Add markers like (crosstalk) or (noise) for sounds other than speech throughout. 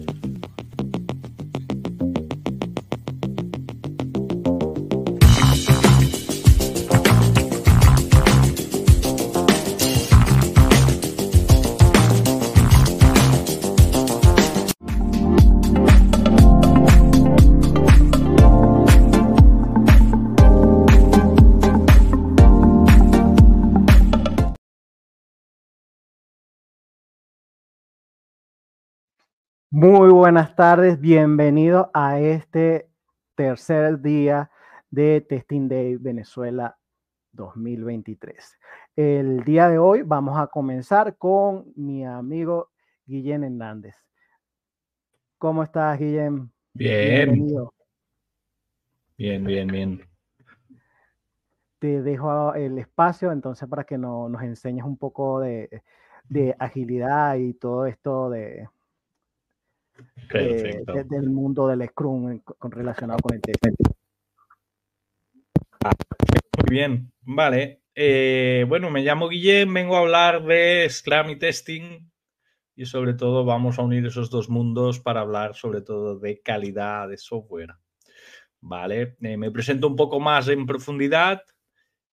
you Muy buenas tardes, bienvenido a este tercer día de Testing Day Venezuela 2023. El día de hoy vamos a comenzar con mi amigo Guillén Hernández. ¿Cómo estás, Guillén? Bien. Bien, bien, bien. Te dejo el espacio entonces para que nos enseñes un poco de agilidad y todo esto de, eh, del mundo del Scrum con, relacionado con el test. Muy bien, vale. Eh, bueno, me llamo Guillem, vengo a hablar de Scrum y testing y sobre todo vamos a unir esos dos mundos para hablar sobre todo de calidad de software. Vale, eh, me presento un poco más en profundidad.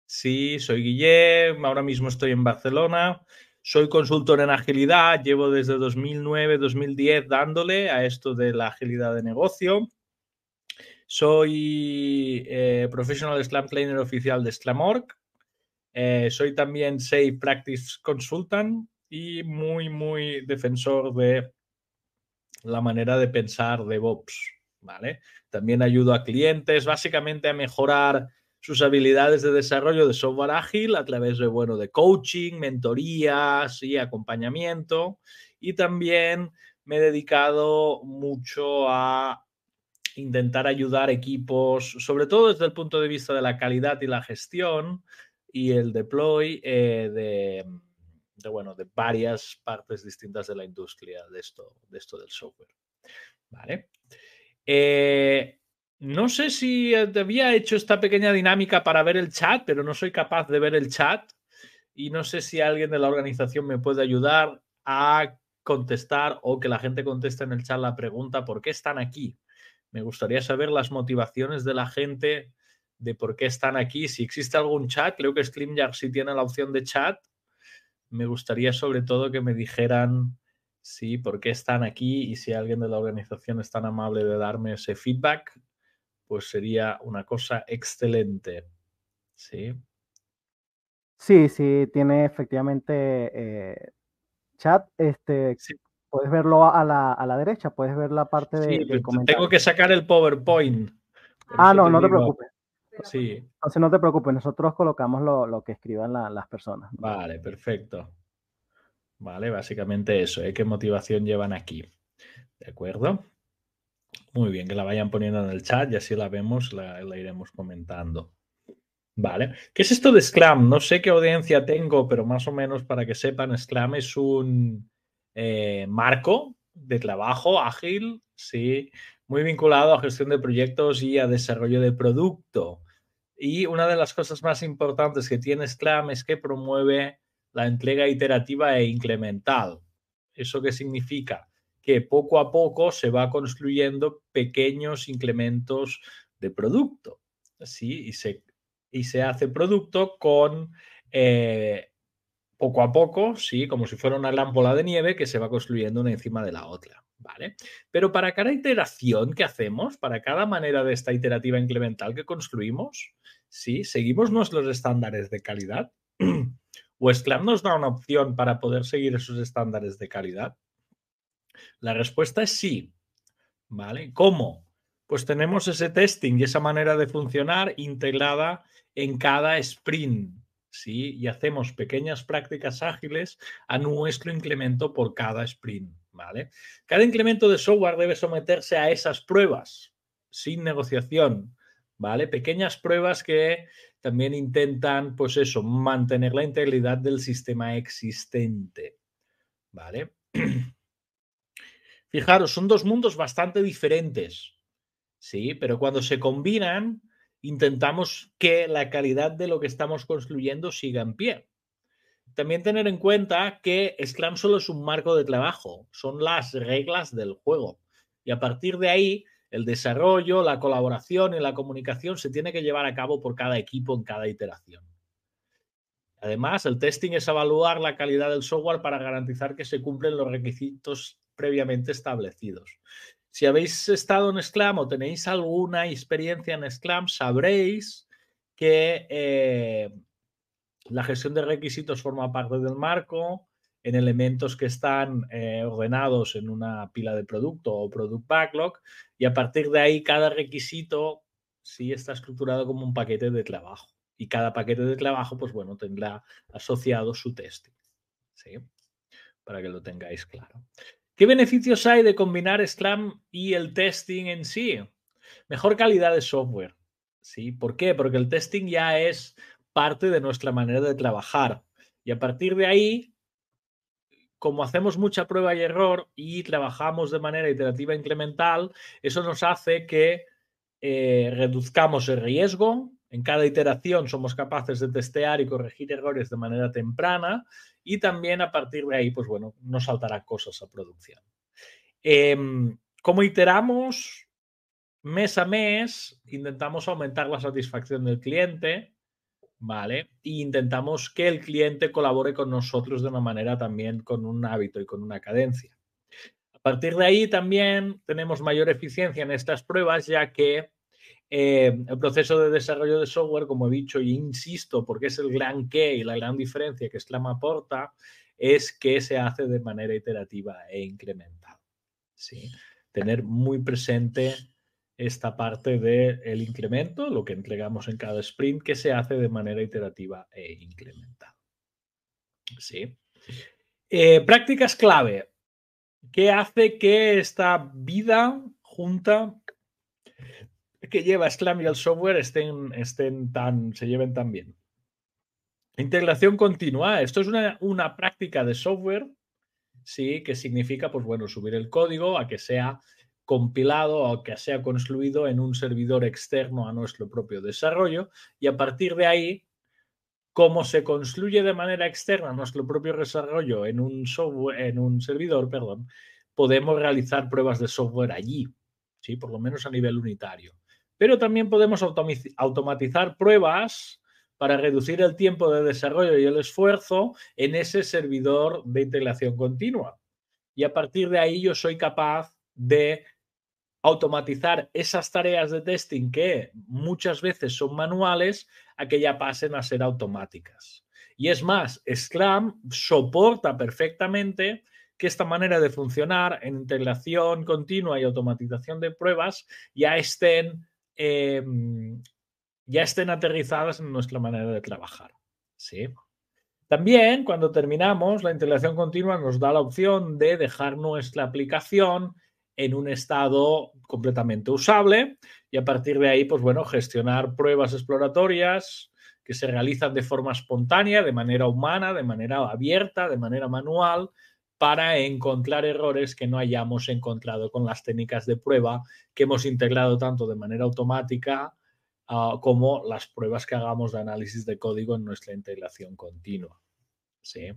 Sí, soy Guillem, ahora mismo estoy en Barcelona. Soy consultor en agilidad, llevo desde 2009-2010 dándole a esto de la agilidad de negocio. Soy eh, Professional Slam Planner oficial de Slamorg. Eh, soy también Safe Practice Consultant y muy, muy defensor de la manera de pensar DevOps. ¿vale? También ayudo a clientes básicamente a mejorar sus habilidades de desarrollo de software ágil a través de, bueno, de coaching, mentorías y acompañamiento. Y también me he dedicado mucho a intentar ayudar equipos, sobre todo desde el punto de vista de la calidad y la gestión y el deploy eh, de, bueno, de varias partes distintas de la industria de esto, de esto del software. ¿Vale? Eh, no sé si te había hecho esta pequeña dinámica para ver el chat, pero no soy capaz de ver el chat y no sé si alguien de la organización me puede ayudar a contestar o que la gente conteste en el chat la pregunta ¿por qué están aquí? Me gustaría saber las motivaciones de la gente de por qué están aquí. Si existe algún chat, creo que StreamYard sí tiene la opción de chat. Me gustaría sobre todo que me dijeran sí, por qué están aquí y si alguien de la organización es tan amable de darme ese feedback, pues sería una cosa excelente. Sí. Sí, sí, tiene efectivamente eh, chat. Este, Puedes verlo a la, a la, derecha, puedes ver la parte de, sí, Tengo que sacar el PowerPoint. Ah, no, no te preocupes. Sí. Entonces no te preocupes, nosotros colocamos lo, lo que escriban las personas. Vale, perfecto. Vale, básicamente eso, ¿eh? ¿Qué motivación llevan aquí? ¿De acuerdo? Muy bien, que la vayan poniendo en el chat y así la vemos, la, iremos comentando. Vale. ¿Qué es esto de Scrum? No sé qué audiencia tengo, pero más o menos para que sepan, Scrum es un eh, marco de trabajo ágil, sí, muy vinculado a gestión de proyectos y a desarrollo de producto. Y una de las cosas más importantes que tiene Scrum es que promueve la entrega iterativa e incremental. ¿Eso qué significa? Que poco a poco se va construyendo pequeños incrementos de producto. ¿sí? Y, se, hace producto con eh, poco a poco, ¿sí? como si fuera una lámpara de nieve que se va construyendo una encima de la otra. ¿vale? Pero para cada iteración que hacemos, para cada manera de esta iterativa incremental que construimos, ¿sí? seguimos nuestros estándares de calidad. (clears throat) ¿O Scrum nos da una opción para poder seguir esos estándares de calidad? La respuesta es sí. ¿Vale? ¿Cómo? Pues tenemos ese testing y esa manera de funcionar integrada en cada sprint. ¿sí? Y hacemos pequeñas prácticas ágiles a nuestro incremento por cada sprint. ¿vale? Cada incremento de software debe someterse a esas pruebas sin negociación. ¿vale? Pequeñas pruebas que también intentan, pues eso, mantener la integridad del sistema existente. ¿Vale? (clears throat) Fijaros, son dos mundos bastante diferentes, ¿sí? Pero cuando se combinan, intentamos que la calidad de lo que estamos construyendo siga en pie. también tener en cuenta que Scrum solo es un marco de trabajo, son las reglas del juego. Y a partir de ahí, el desarrollo, la colaboración y la comunicación se tiene que llevar a cabo por cada equipo en cada iteración. Además, el testing es evaluar la calidad del software para garantizar que se cumplen los requisitos previamente establecidos. Si habéis estado en Scrum o tenéis alguna experiencia en Scrum, sabréis que eh, la gestión de requisitos forma parte del marco en elementos que están eh, ordenados en una pila de producto o product backlog y a partir de ahí cada requisito sí está estructurado como un paquete de trabajo y cada paquete de trabajo pues bueno tendrá asociado su testing. ¿sí? Para que lo tengáis claro. ¿Qué beneficios hay de combinar Scrum y el testing en sí? Mejor calidad de software. ¿sí? ¿Por qué? Porque el testing ya es parte de nuestra manera de trabajar. Y a partir de ahí, como hacemos mucha prueba y error y trabajamos de manera iterativa e incremental, eso nos hace que eh, reduzcamos el riesgo. En cada iteración somos capaces de testear y corregir errores de manera temprana y también a partir de ahí, pues bueno, no saltará cosas a producción. Eh, ¿Cómo iteramos? Mes a mes intentamos aumentar la satisfacción del cliente, ¿vale? E intentamos que el cliente colabore con nosotros de una manera también con un hábito y con una cadencia. A partir de ahí también tenemos mayor eficiencia en estas pruebas, ya que eh, el proceso de desarrollo de software, como he dicho y insisto, porque es el gran qué y la gran diferencia que Slam aporta, es que se hace de manera iterativa e incremental. ¿sí? Tener muy presente esta parte del incremento, lo que entregamos en cada sprint, que se hace de manera iterativa e incremental. ¿Sí? Eh, prácticas clave. ¿Qué hace que esta vida junta que lleva Scrum y el software estén, estén tan, se lleven tan bien? Integración continua. Esto es una, una práctica de software, sí, que significa, pues bueno, subir el código a que sea compilado o que sea construido en un servidor externo a nuestro propio desarrollo y a partir de ahí, como se construye de manera externa nuestro propio desarrollo en un, software, en un servidor, perdón, podemos realizar pruebas de software allí, ¿sí? por lo menos a nivel unitario. Pero también podemos automatizar pruebas para reducir el tiempo de desarrollo y el esfuerzo en ese servidor de integración continua. Y a partir de ahí yo soy capaz de automatizar esas tareas de testing que muchas veces son manuales a que ya pasen a ser automáticas. Y es más, Scrum soporta perfectamente que esta manera de funcionar en integración continua y automatización de pruebas ya estén, em, ya estén aterrizadas en nuestra manera de trabajar. ¿sí? También cuando terminamos, la integración continua nos da la opción de dejar nuestra aplicación en un estado completamente usable y a partir de ahí, pues bueno, gestionar pruebas exploratorias que se realizan de forma espontánea, de manera humana, de manera abierta, de manera manual, para encontrar errores que no hayamos encontrado con las técnicas de prueba que hemos integrado tanto de manera automática uh, como las pruebas que hagamos de análisis de código en nuestra integración continua. ¿Sí?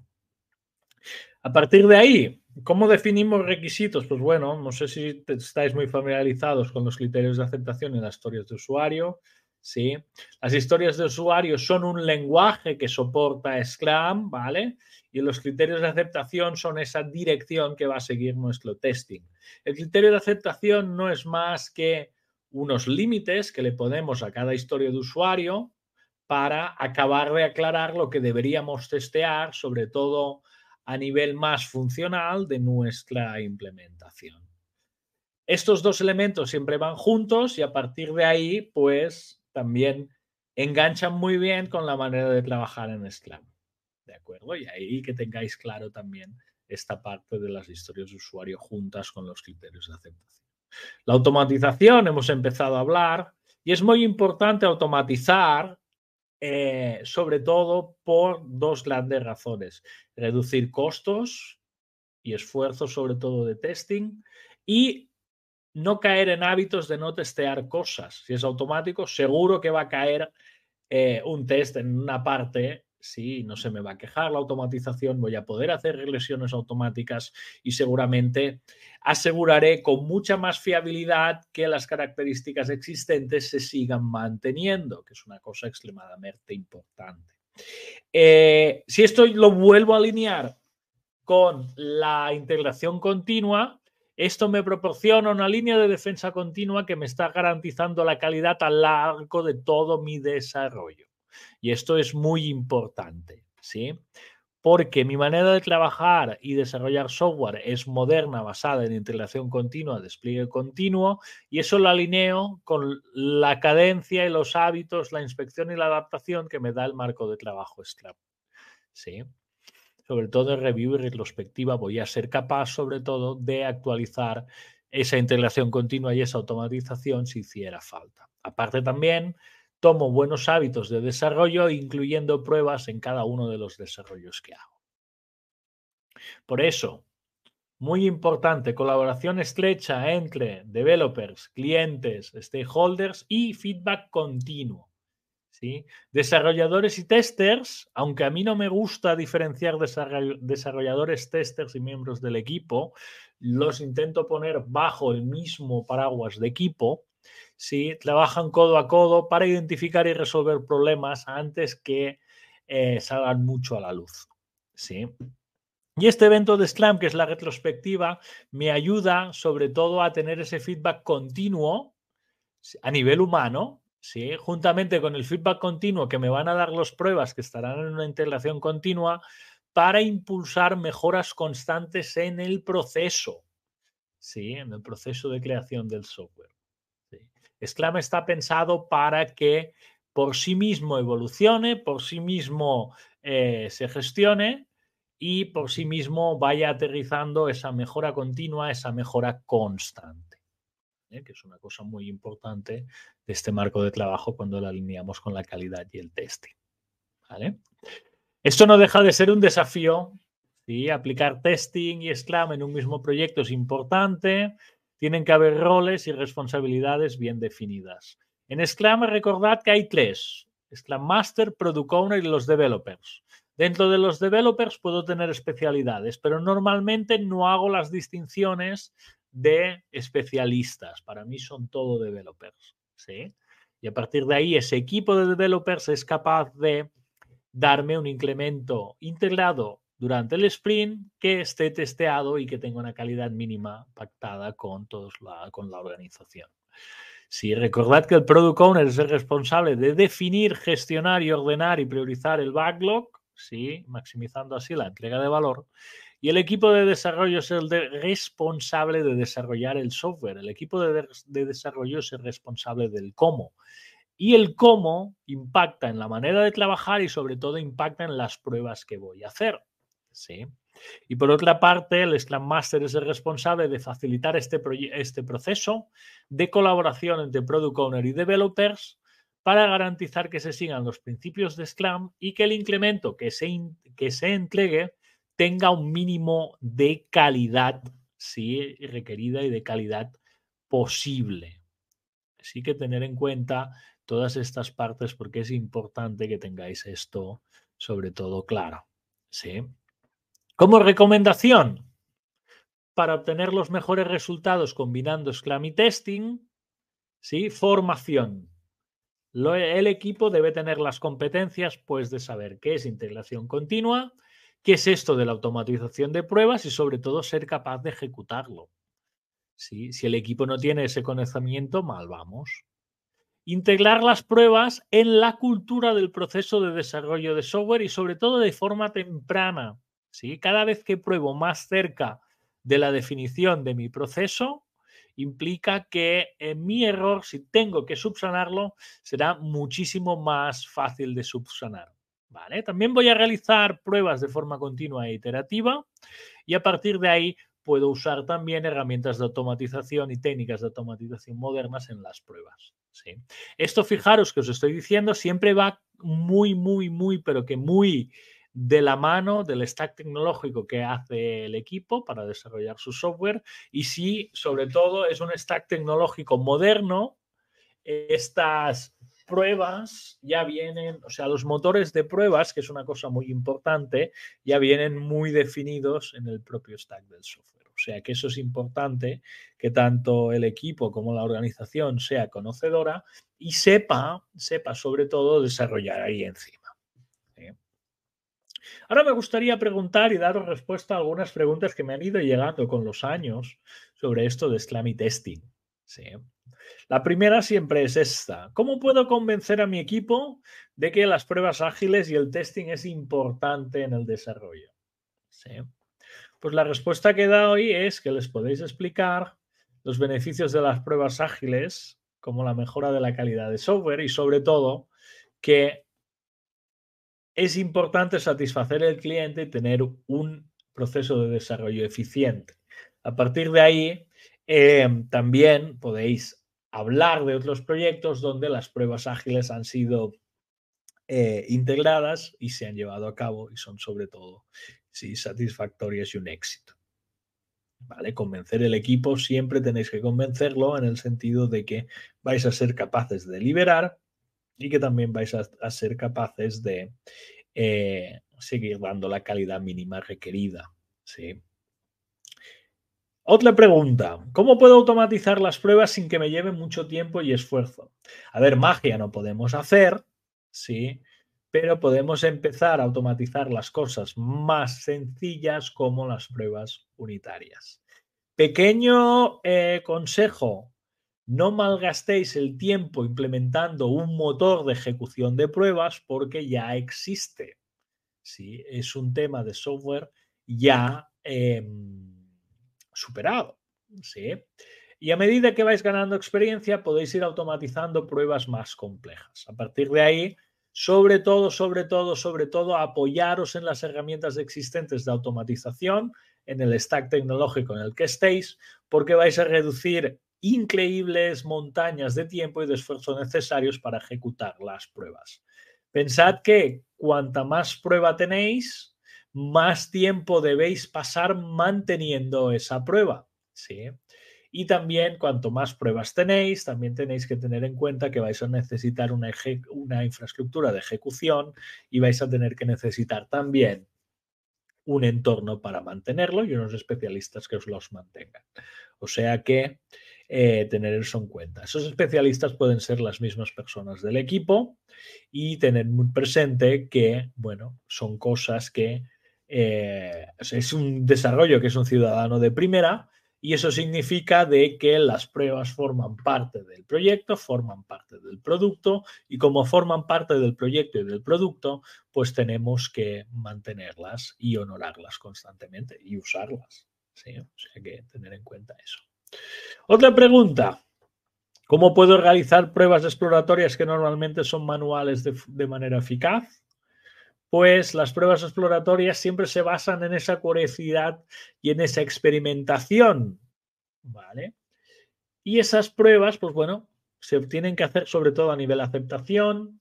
A partir de ahí, ¿cómo definimos requisitos? Pues bueno, no sé si estáis muy familiarizados con los criterios de aceptación en las historias de usuario. Sí, las historias de usuario son un lenguaje que soporta Scrum, ¿vale? Y los criterios de aceptación son esa dirección que va a seguir nuestro testing. El criterio de aceptación no es más que unos límites que le ponemos a cada historia de usuario para acabar de aclarar lo que deberíamos testear, sobre todo a nivel más funcional de nuestra implementación. Estos dos elementos siempre van juntos y a partir de ahí, pues también enganchan muy bien con la manera de trabajar en Scrum. ¿De acuerdo? Y ahí que tengáis claro también esta parte de las historias de usuario juntas con los criterios de aceptación. La automatización, hemos empezado a hablar, y es muy importante automatizar eh, sobre todo por dos grandes razones. Reducir costos y esfuerzos sobre todo de testing y no caer en hábitos de no testear cosas. Si es automático, seguro que va a caer eh, un test en una parte sí, no se me va a quejar la automatización, voy a poder hacer regresiones automáticas y seguramente aseguraré con mucha más fiabilidad que las características existentes se sigan manteniendo, que es una cosa extremadamente importante. Eh, si esto lo vuelvo a alinear con la integración continua, esto me proporciona una línea de defensa continua que me está garantizando la calidad a largo de todo mi desarrollo. Y esto es muy importante, ¿sí? Porque mi manera de trabajar y desarrollar software es moderna, basada en integración continua, despliegue continuo, y eso lo alineo con la cadencia y los hábitos, la inspección y la adaptación que me da el marco de trabajo Scrum. ¿Sí? Sobre todo en review y retrospectiva voy a ser capaz, sobre todo, de actualizar esa integración continua y esa automatización si hiciera falta. Aparte también tomo buenos hábitos de desarrollo, incluyendo pruebas en cada uno de los desarrollos que hago. Por eso, muy importante, colaboración estrecha entre developers, clientes, stakeholders y feedback continuo. ¿sí? Desarrolladores y testers, aunque a mí no me gusta diferenciar desarrolladores, testers y miembros del equipo, los intento poner bajo el mismo paraguas de equipo ¿sí? trabajan codo a codo para identificar y resolver problemas antes que eh, salgan mucho a la luz. ¿sí? Y este evento de Scrum, que es la retrospectiva, me ayuda sobre todo a tener ese feedback continuo a nivel humano, ¿sí? juntamente con el feedback continuo que me van a dar las pruebas que estarán en una integración continua para impulsar mejoras constantes en el proceso, ¿sí? en el proceso de creación del software. Scrum está pensado para que por sí mismo evolucione, por sí mismo eh, se gestione y por sí mismo vaya aterrizando esa mejora continua, esa mejora constante, ¿eh? que es una cosa muy importante de este marco de trabajo cuando lo alineamos con la calidad y el testing. Esto no deja de ser un desafío. ¿sí? Aplicar testing y Scrum en un mismo proyecto es importante, tienen que haber roles y responsabilidades bien definidas. En Scrum recordad que hay tres, Scrum Master, Product Owner y los developers. Dentro de los developers puedo tener especialidades, pero normalmente no hago las distinciones de especialistas. Para mí son todo developers. ¿sí? Y a partir de ahí, ese equipo de developers es capaz de darme un incremento integrado durante el sprint que esté testeado y que tenga una calidad mínima pactada con, todos la, con la organización. Si recordad que el Product Owner es el responsable de definir, gestionar y ordenar y priorizar el backlog, ¿sí? maximizando así la entrega de valor, y el equipo de desarrollo es el responsable de desarrollar el software. El equipo de, de, desarrollo es el responsable del cómo. Y el cómo impacta en la manera de trabajar y sobre todo impacta en las pruebas que voy a hacer. ¿Sí? Y por otra parte, el Scrum Master es el responsable de facilitar este, este proceso de colaboración entre Product Owner y Developers para garantizar que se sigan los principios de Scrum y que el incremento que se, que se entregue tenga un mínimo de calidad ¿sí? requerida y de calidad posible. Así que tener en cuenta todas estas partes porque es importante que tengáis esto sobre todo claro. ¿sí? Como recomendación, para obtener los mejores resultados combinando Scrum y testing, ¿sí? formación. el equipo debe tener las competencias pues, de saber qué es integración continua, qué es esto de la automatización de pruebas y sobre todo ser capaz de ejecutarlo. Si el equipo no tiene ese conocimiento, mal vamos. Integrar las pruebas en la cultura del proceso de desarrollo de software y sobre todo de forma temprana cada vez que pruebo más cerca de la definición de mi proceso, implica que en mi error, si tengo que subsanarlo, será muchísimo más fácil de subsanar. ¿vale? También voy a realizar pruebas de forma continua e iterativa y a partir de ahí puedo usar también herramientas de automatización y técnicas de automatización modernas en las pruebas. ¿sí? Esto, fijaros que os estoy diciendo, siempre va muy, muy, muy, pero que muy de la mano del stack tecnológico que hace el equipo para desarrollar su software y si sobre todo es un stack tecnológico moderno, estas pruebas ya vienen, o sea, los motores de pruebas, que es una cosa muy importante, ya vienen muy definidos en el propio stack del software. O sea que eso es importante, que tanto el equipo como la organización sea conocedora y sepa, sepa sobre todo desarrollar ahí encima. Ahora me gustaría preguntar y daros respuesta a algunas preguntas que me han ido llegando con los años sobre esto de Slammy Testing. ¿sí? La primera siempre es esta. ¿Cómo puedo convencer a mi equipo de que las pruebas ágiles y el testing es importante en el desarrollo? Pues la respuesta que da hoy es que les podéis explicar los beneficios de las pruebas ágiles, como la mejora de la calidad de software y sobre todo que es importante satisfacer el cliente y tener un proceso de desarrollo eficiente. A partir de ahí, eh, también podéis hablar de otros proyectos donde las pruebas ágiles han sido eh, integradas y se han llevado a cabo y son sobre todo sí, satisfactorias y un éxito. ¿Vale? Convencer el equipo, siempre tenéis que convencerlo en el sentido de que vais a ser capaces de liberar y que también vais a, ser capaces de eh, seguir dando la calidad mínima requerida. ¿sí? Otra pregunta, ¿cómo puedo automatizar las pruebas sin que me lleve mucho tiempo y esfuerzo? A ver, magia no podemos hacer, ¿sí? Pero podemos empezar a automatizar las cosas más sencillas como las pruebas unitarias. Pequeño eh, consejo, no malgastéis el tiempo implementando un motor de ejecución de pruebas porque ya existe. ¿sí? Es un tema de software ya em, superado. ¿sí? Y a medida que vais ganando experiencia, podéis ir automatizando pruebas más complejas. A partir de ahí, sobre todo, sobre todo, sobre todo, apoyaros en las herramientas existentes de automatización, en el stack tecnológico en el que estéis, porque vais a reducir increíbles montañas de tiempo y de esfuerzo necesarios para ejecutar las pruebas. Pensad que cuanta más prueba tenéis, más tiempo debéis pasar manteniendo esa prueba. ¿sí? Y también, cuanto más pruebas tenéis, también tenéis que tener en cuenta que vais a necesitar una, una infraestructura de ejecución y vais a tener que necesitar también un entorno para mantenerlo y unos especialistas que os los mantengan. O sea que eh, tener eso en cuenta. Esos especialistas pueden ser las mismas personas del equipo y tener muy presente que, bueno, son cosas que eh, es un desarrollo que es un ciudadano de primera y eso significa de que las pruebas forman parte del proyecto, forman parte del producto y como forman parte del proyecto y del producto, pues tenemos que mantenerlas y honorarlas constantemente y usarlas. ¿sí? O sea que tener en cuenta eso. Otra pregunta. ¿Cómo puedo realizar pruebas exploratorias que normalmente son manuales de, manera eficaz? Pues las pruebas exploratorias siempre se basan en esa curiosidad y en esa experimentación. ¿Vale? Y esas pruebas, pues bueno, se tienen que hacer sobre todo a nivel aceptación.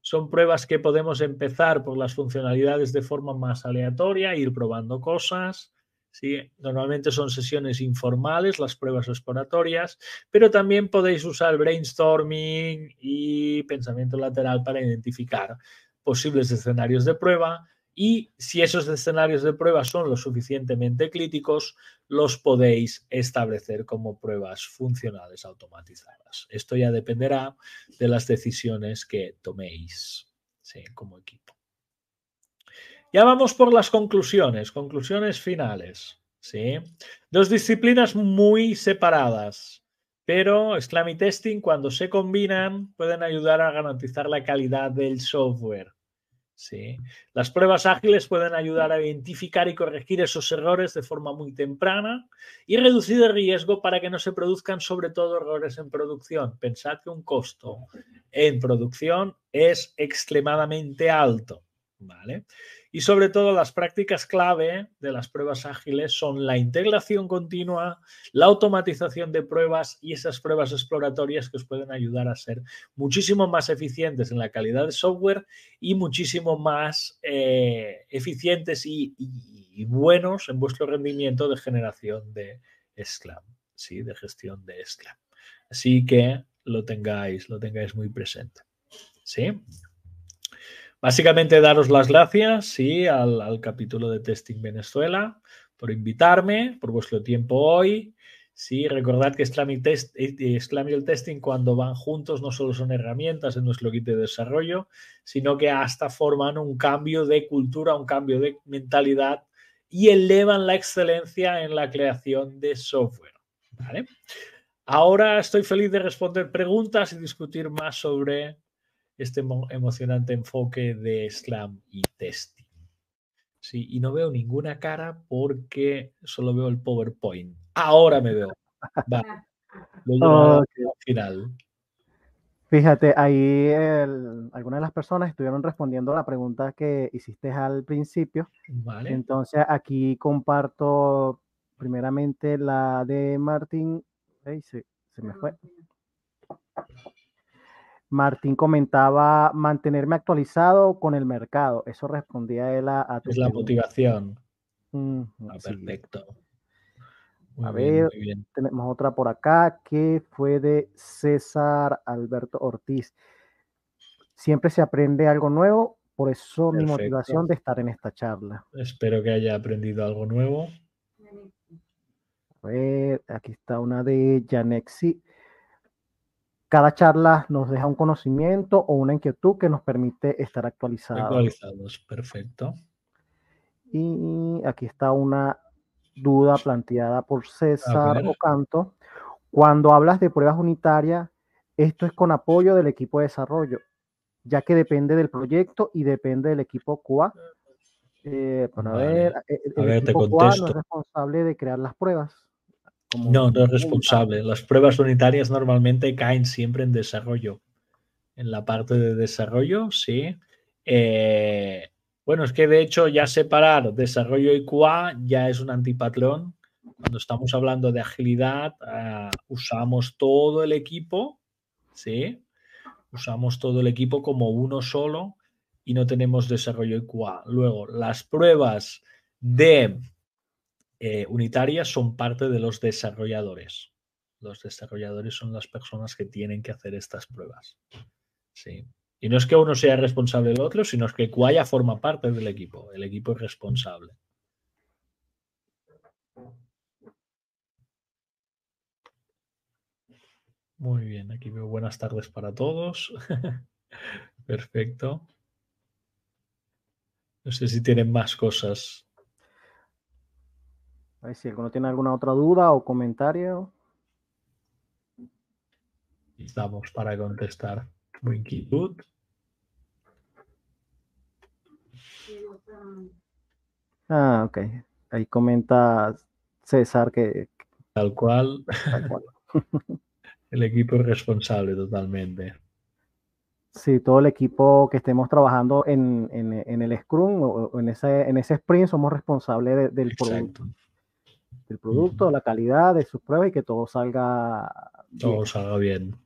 Son pruebas que podemos empezar por las funcionalidades de forma más aleatoria, ir probando cosas. ¿Sí? Normalmente son sesiones informales, las pruebas exploratorias, pero también podéis usar brainstorming y pensamiento lateral para identificar posibles escenarios de prueba y si esos escenarios de prueba son lo suficientemente críticos, los podéis establecer como pruebas funcionales automatizadas. Esto ya dependerá de las decisiones que toméis como equipo. Ya vamos por las conclusiones, conclusiones finales. ¿sí? Dos disciplinas muy separadas, pero Sclam y Testing cuando se combinan pueden ayudar a garantizar la calidad del software. ¿sí? Las pruebas ágiles pueden ayudar a identificar y corregir esos errores de forma muy temprana y reducir el riesgo para que no se produzcan sobre todo errores en producción. Pensad que un costo en producción es extremadamente alto. ¿vale? Y sobre todo las prácticas clave de las pruebas ágiles son la integración continua, la automatización de pruebas y esas pruebas exploratorias que os pueden ayudar a ser muchísimo más eficientes en la calidad de software y muchísimo más eh, eficientes y, buenos en vuestro rendimiento de generación de SCLAM, ¿sí? de gestión de SCLAM. Así que lo tengáis, lo tengáis muy presente. ¿Sí? Básicamente daros las gracias ¿sí? al, capítulo de Testing Venezuela por invitarme, por vuestro tiempo hoy. Sí, recordad que Scrum y, test, el testing cuando van juntos no solo son herramientas en nuestro kit de desarrollo, sino que hasta forman un cambio de cultura, un cambio de mentalidad y elevan la excelencia en la creación de software. Ahora estoy feliz de responder preguntas y discutir más sobre este emocionante enfoque de Scrum y testing. Sí, y no veo ninguna cara porque solo veo el PowerPoint. Ahora me veo. Vale. Lo al final. Fíjate, ahí algunas de las personas estuvieron respondiendo a la pregunta que hiciste al principio. Vale. Entonces aquí comparto primeramente la de Martín. se, se me fue. Martín comentaba mantenerme actualizado con el mercado. Eso respondía él a, tu Es la motivación. Ah, perfecto. a ver, tenemos otra por acá que fue de César Alberto Ortiz. Siempre se aprende algo nuevo, por eso mi motivación de estar en esta charla. Espero que haya aprendido algo nuevo. A ver, aquí está una de Janexi cada charla nos deja un conocimiento o una inquietud que nos permite estar actualizados. Actualizados, perfecto. Y aquí está una duda planteada por César Ocanto. Cuando hablas de pruebas unitarias, esto es con apoyo del equipo de desarrollo, ya que depende del proyecto y depende del equipo QA. Eh, para ver, eh, el, equipo QA no es responsable de crear las pruebas. No, no es responsable. Las pruebas unitarias normalmente caen siempre en desarrollo. En la parte de desarrollo, sí. Eh, bueno, es que de hecho ya separar desarrollo y QA ya es un antipatrón. Cuando estamos hablando de agilidad, ah, usamos todo el equipo, ¿sí? Usamos todo el equipo como uno solo y no tenemos desarrollo y QA. Luego, las pruebas de eh, unitarias son parte de los desarrolladores. Los desarrolladores son las personas que tienen que hacer estas pruebas. Sí. Y no es que uno sea responsable del otro, sino es que Quaya forma parte del equipo. El equipo es responsable. Muy bien, aquí veo buenas tardes para todos. (laughs) Perfecto. No sé si tienen más cosas a ver si alguno tiene alguna otra duda o comentario. Estamos para contestar tu inquietud. Ah, ok. Ahí comenta César que... Tal cual. (laughs) el equipo es responsable totalmente. Sí, todo el equipo que estemos trabajando en, el Scrum o en ese, en ese sprint somos responsables del producto del producto, la calidad de sus pruebas y que todo salga todo salga bien.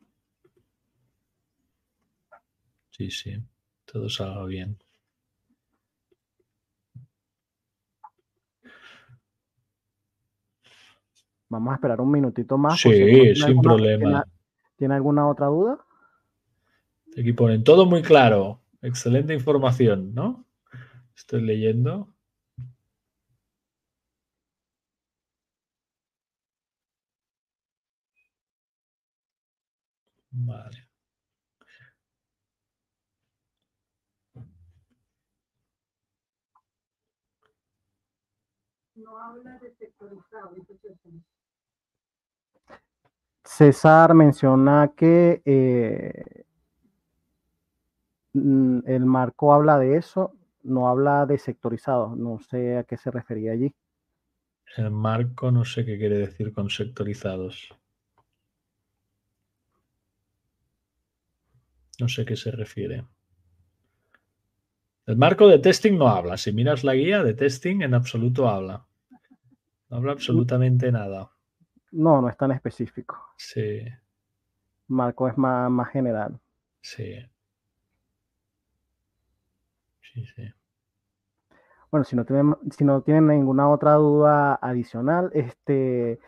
Sí, sí, todo salga bien. Vamos a esperar un minutito más. Sí, sin problema. ¿tiene, alguna otra duda? Aquí ponen todo muy claro. Excelente información, ¿no? Estoy leyendo. Vale. No habla de sectorizado. César menciona que eh, mm, el marco habla de eso, no habla de sectorizado. No sé a qué se refería allí. El marco no sé qué quiere decir con sectorizados. No sé a qué se refiere. El marco de testing no habla. Si miras la guía de testing, en absoluto habla. No habla absolutamente nada. No, no es tan específico. Sí. Marco es más, más general. Sí. Sí, sí. Bueno, si no, tienen, si no tienen ninguna otra duda adicional, este,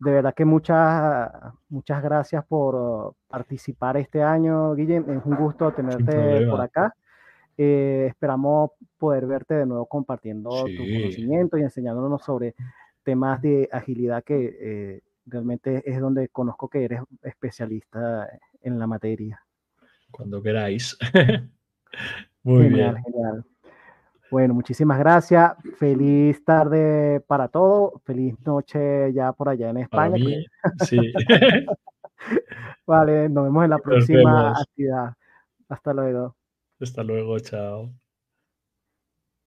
de verdad que muchas, muchas gracias por participar este año, Guillem. Es un gusto tenerte por acá. Eh, esperamos poder verte de nuevo compartiendo tu conocimiento y enseñándonos sobre temas de agilidad que eh, realmente es donde conozco que eres especialista en la materia. Cuando queráis. (laughs) Muy bien. Genial. Bueno, muchísimas gracias. Feliz tarde para todos. Feliz noche ya por allá en España. Sí. (laughs) vale, nos vemos en la próxima actividad. Hasta luego. Hasta luego, chao.